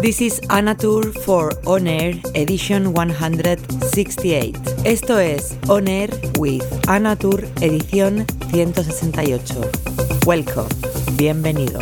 This is Anatur for On Air Edition 168. Esto es On Air with Anatur Edición 168. Welcome, bienvenido.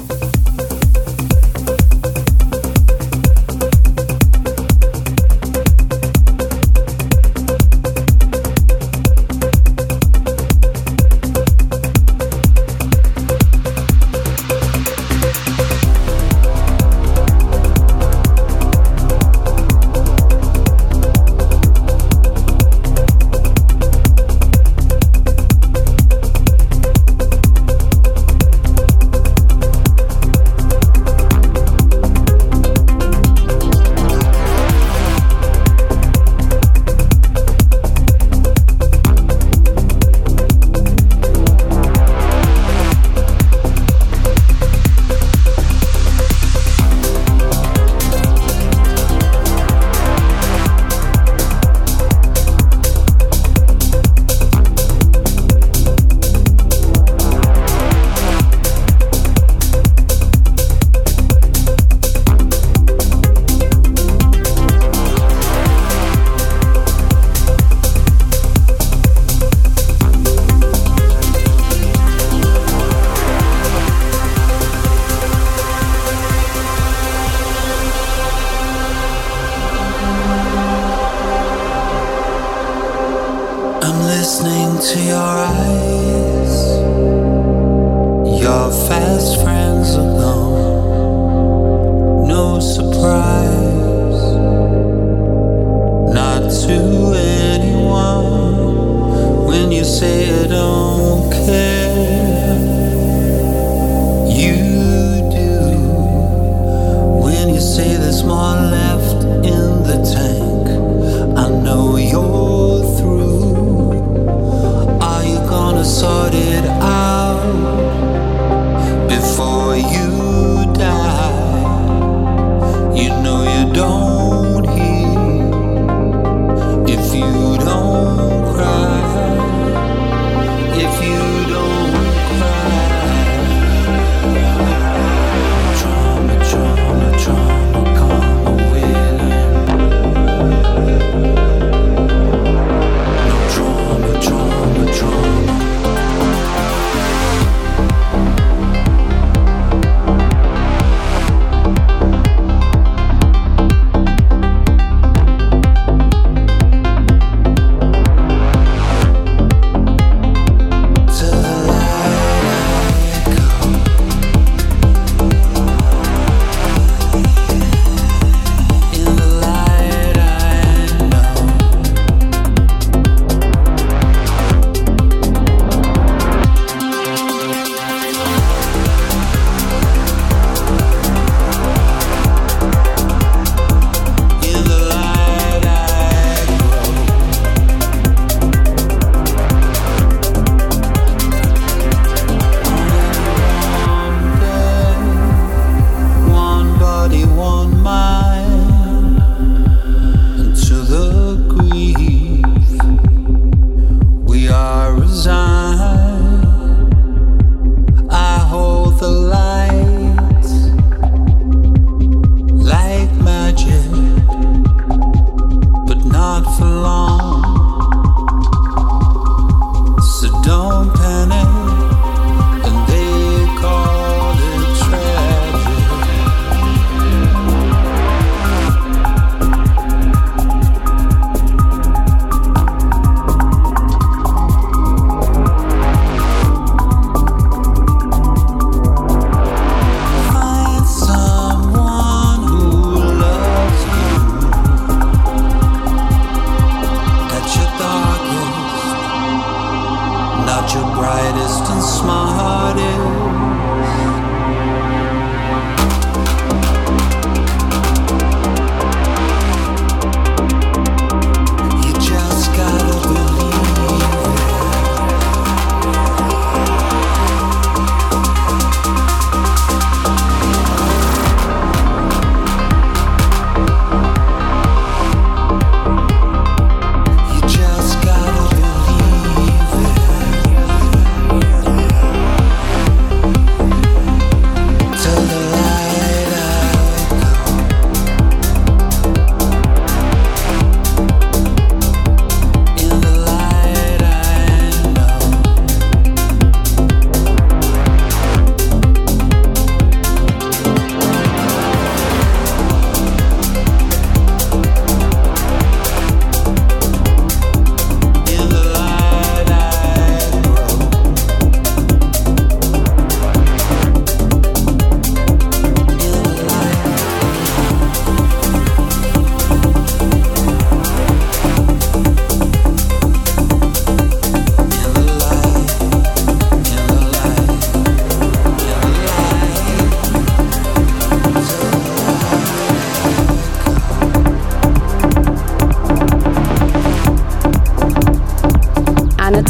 when you say I don't care.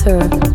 Earth.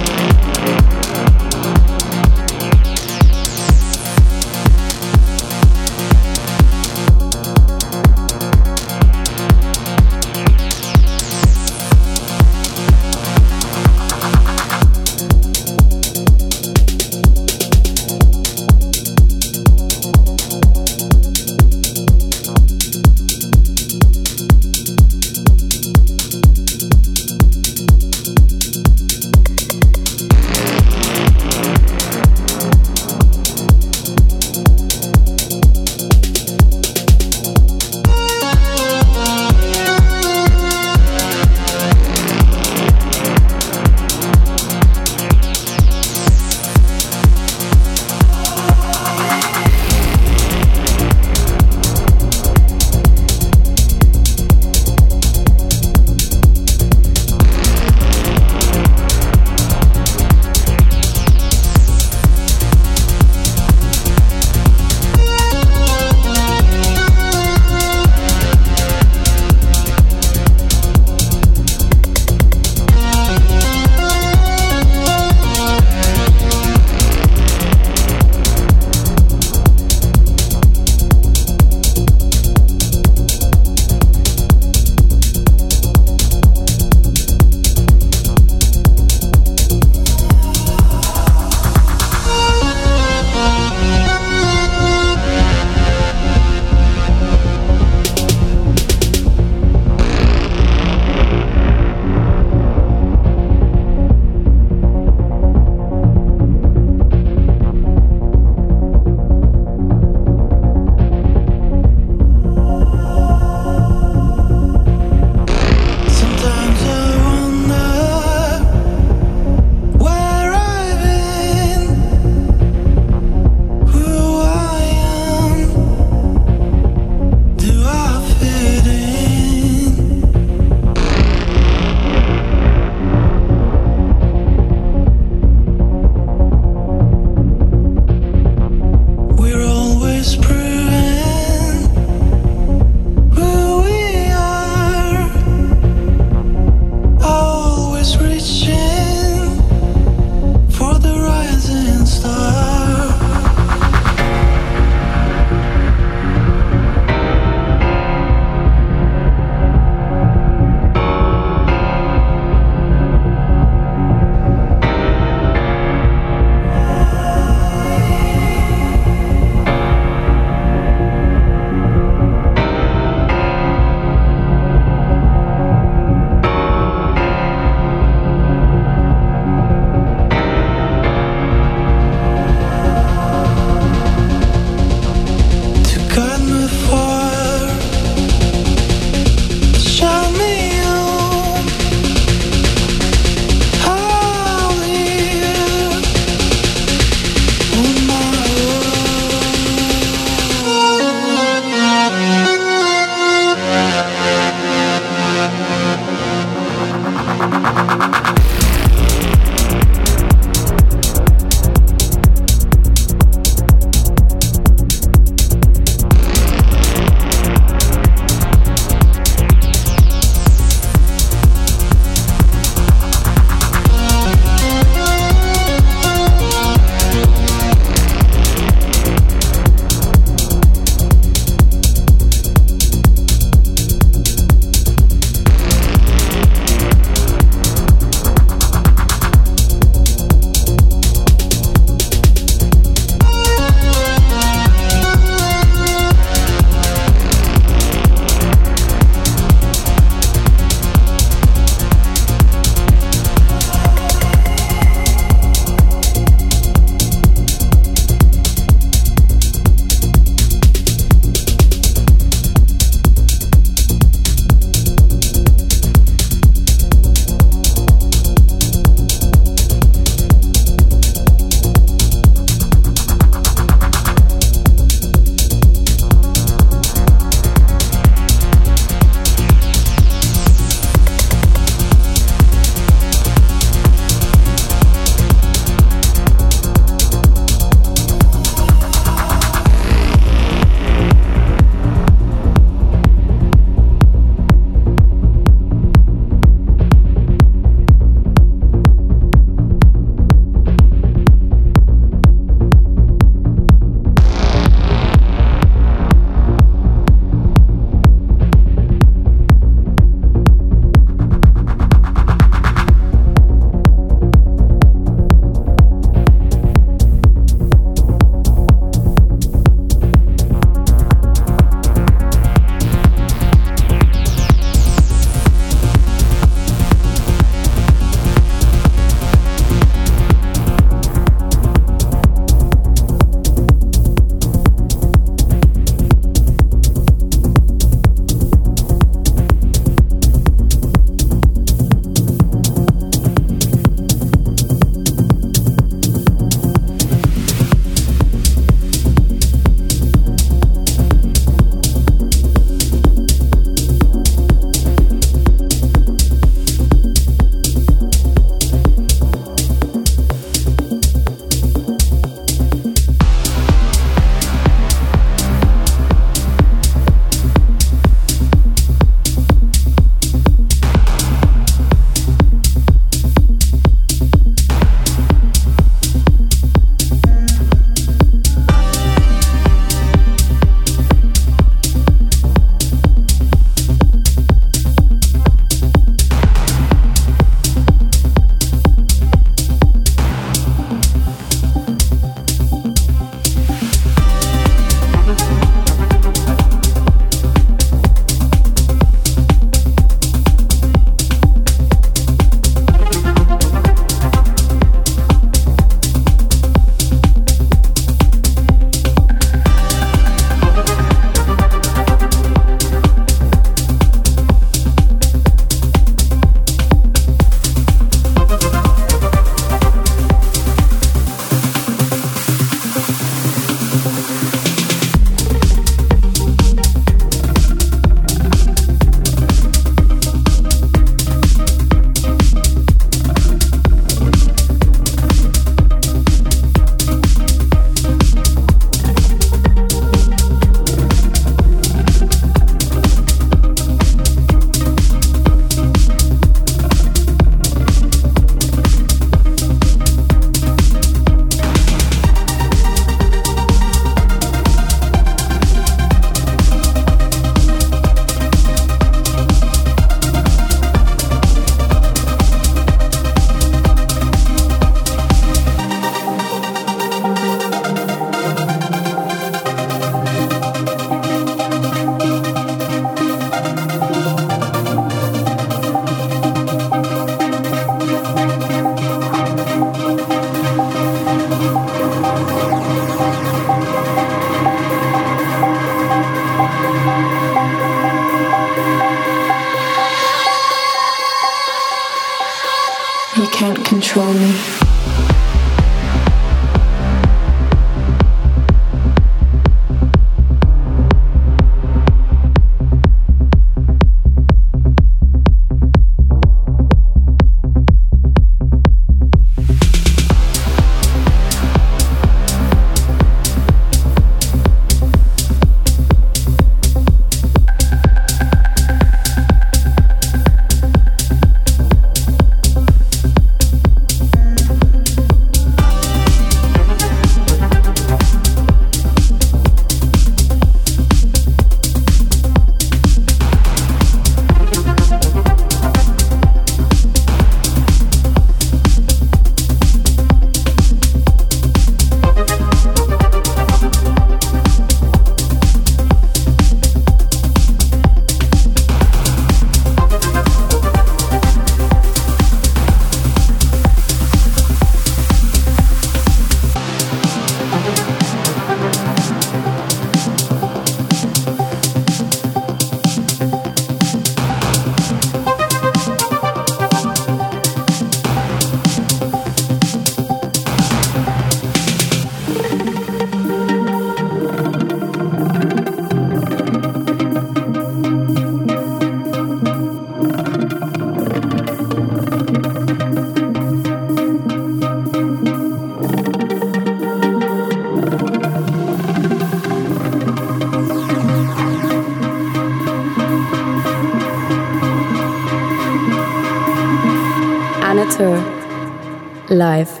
Live.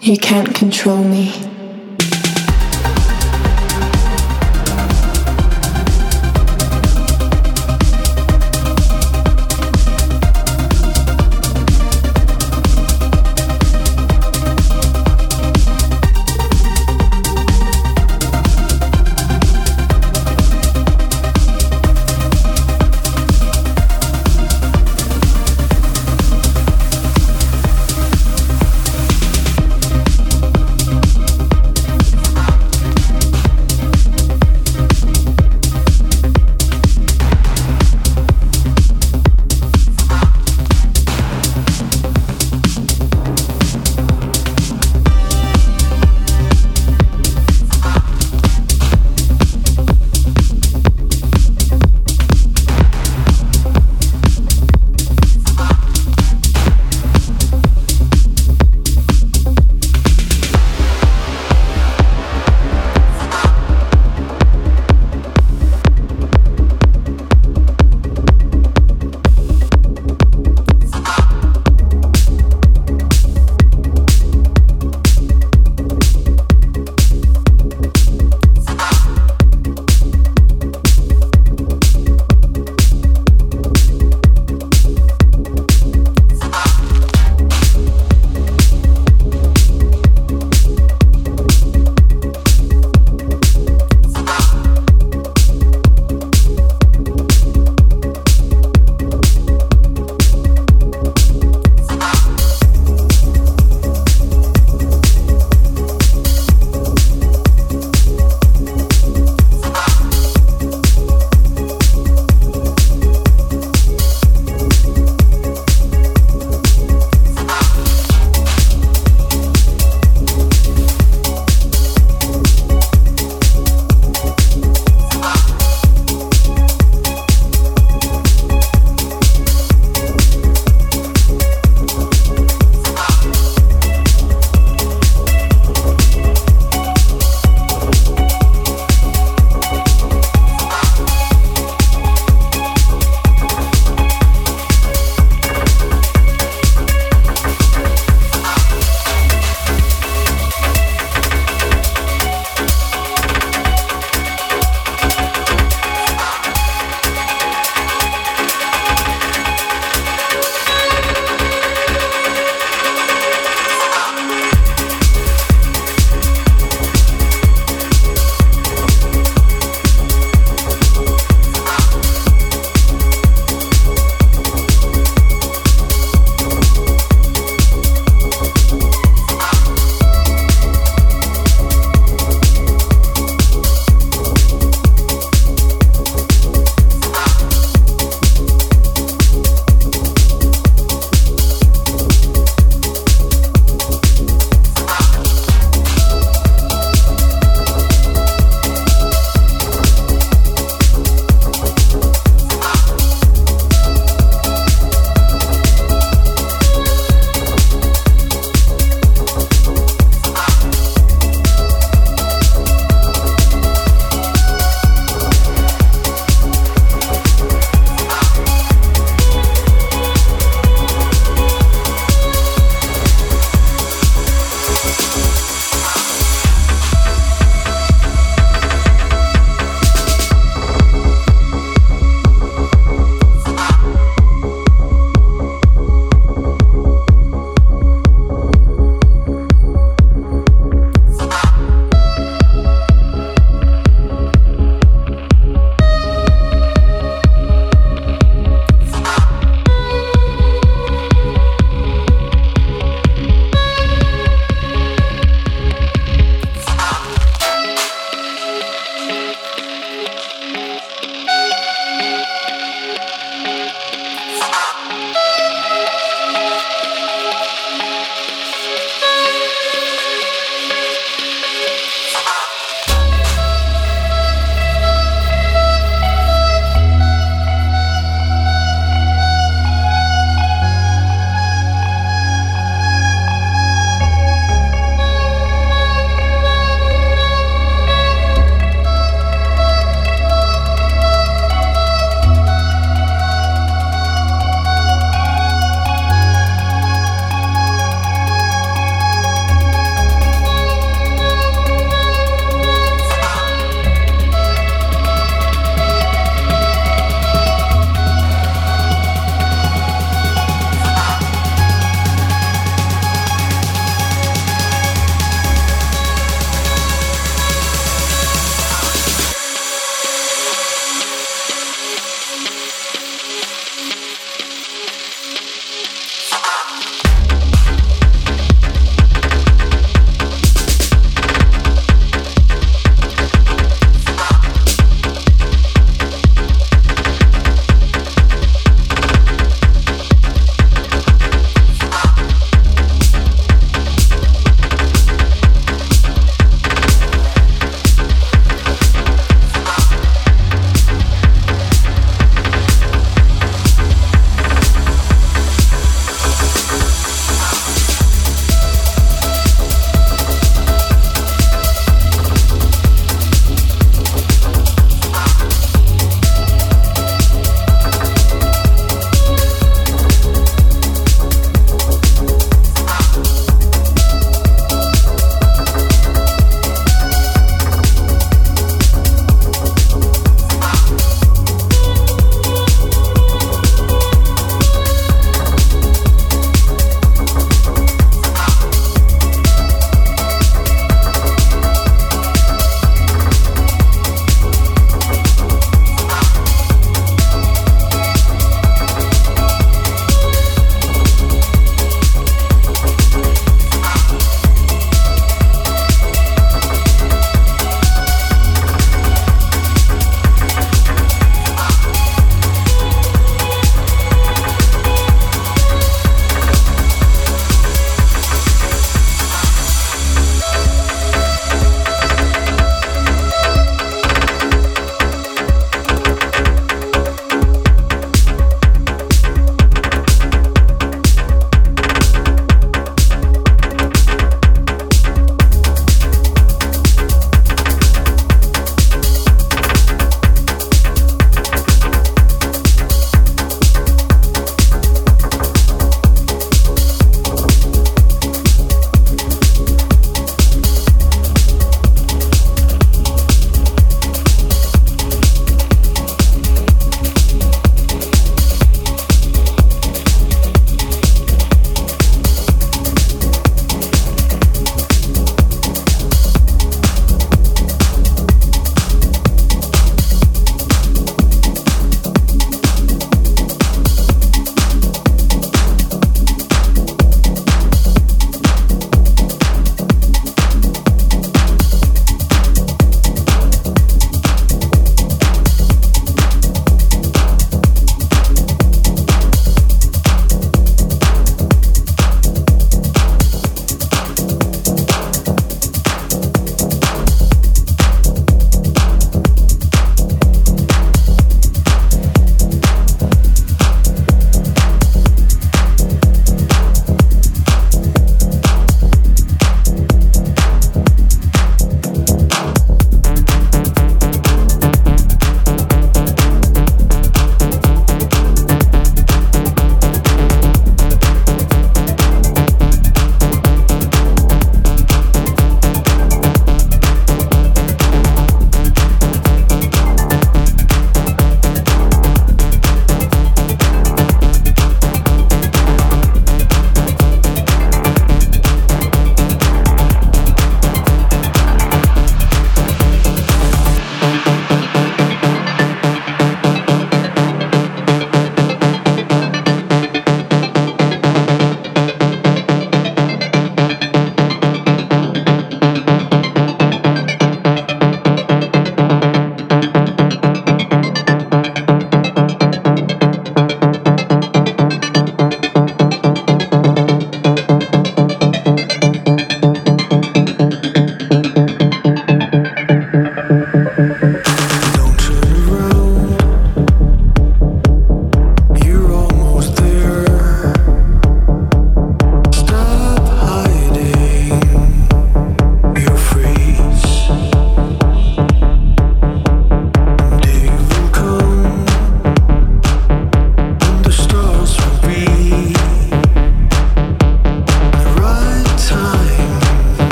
You can't control me.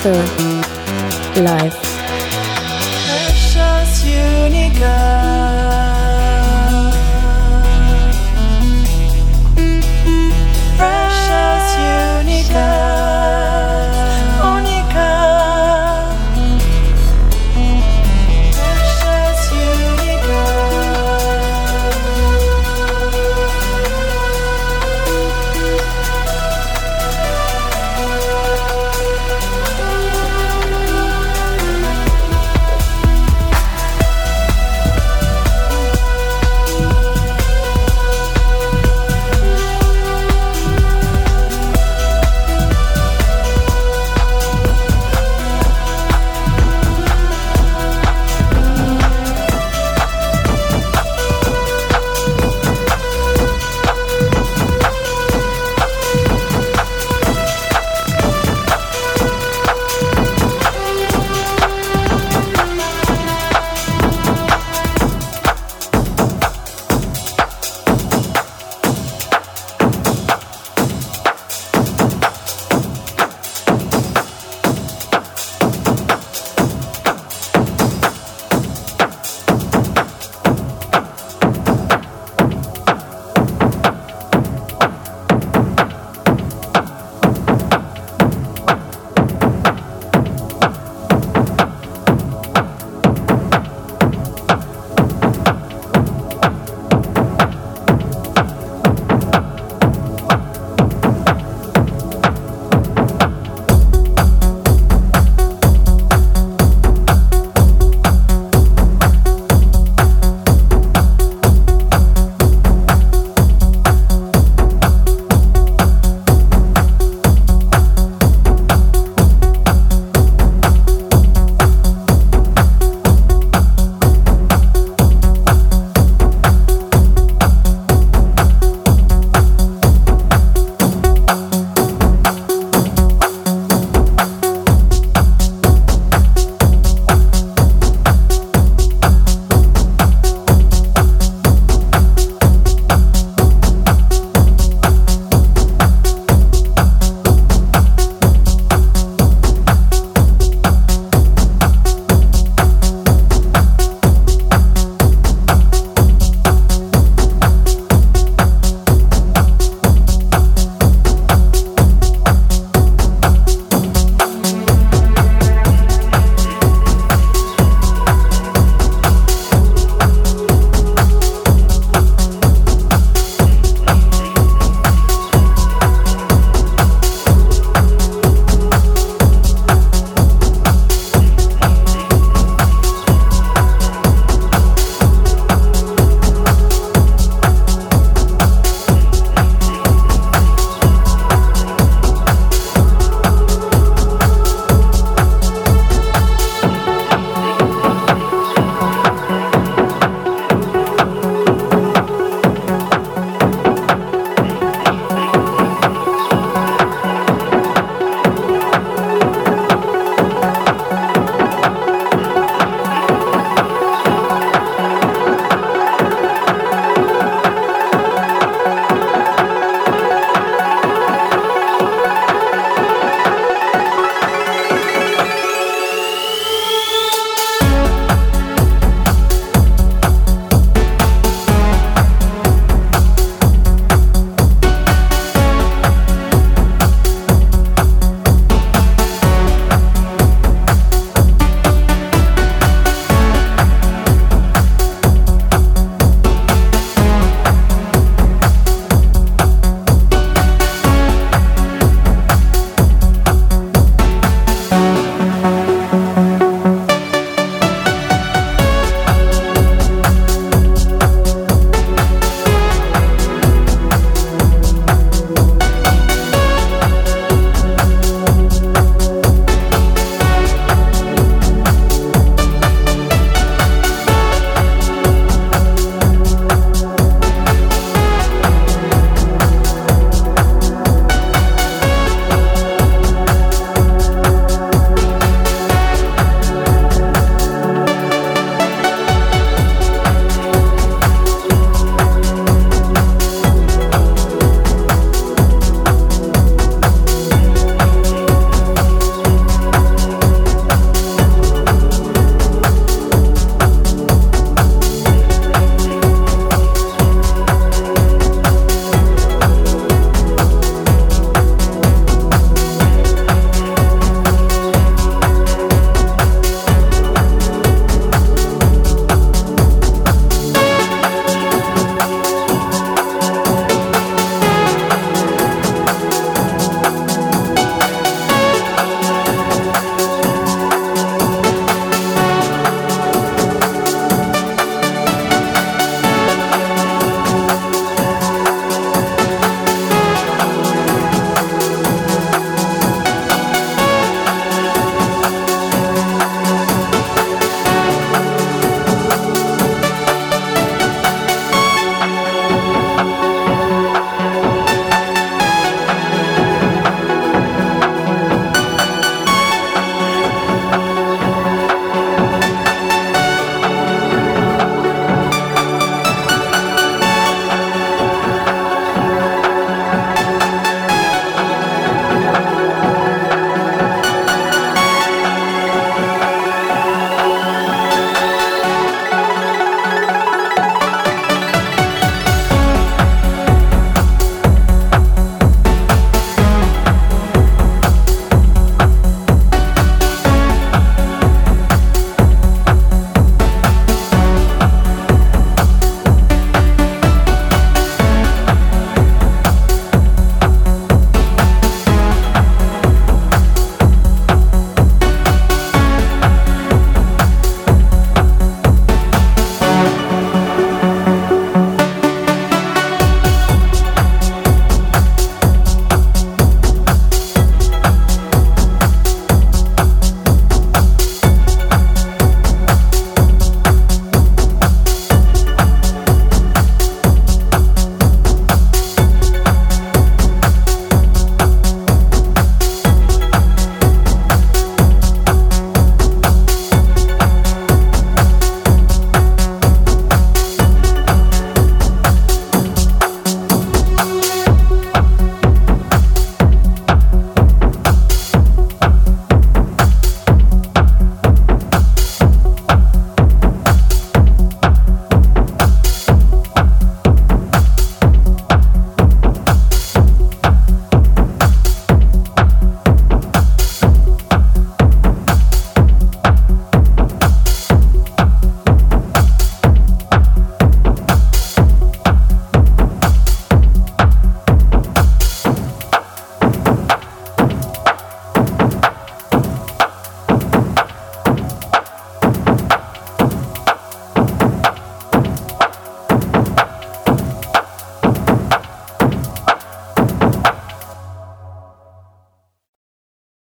приветствую!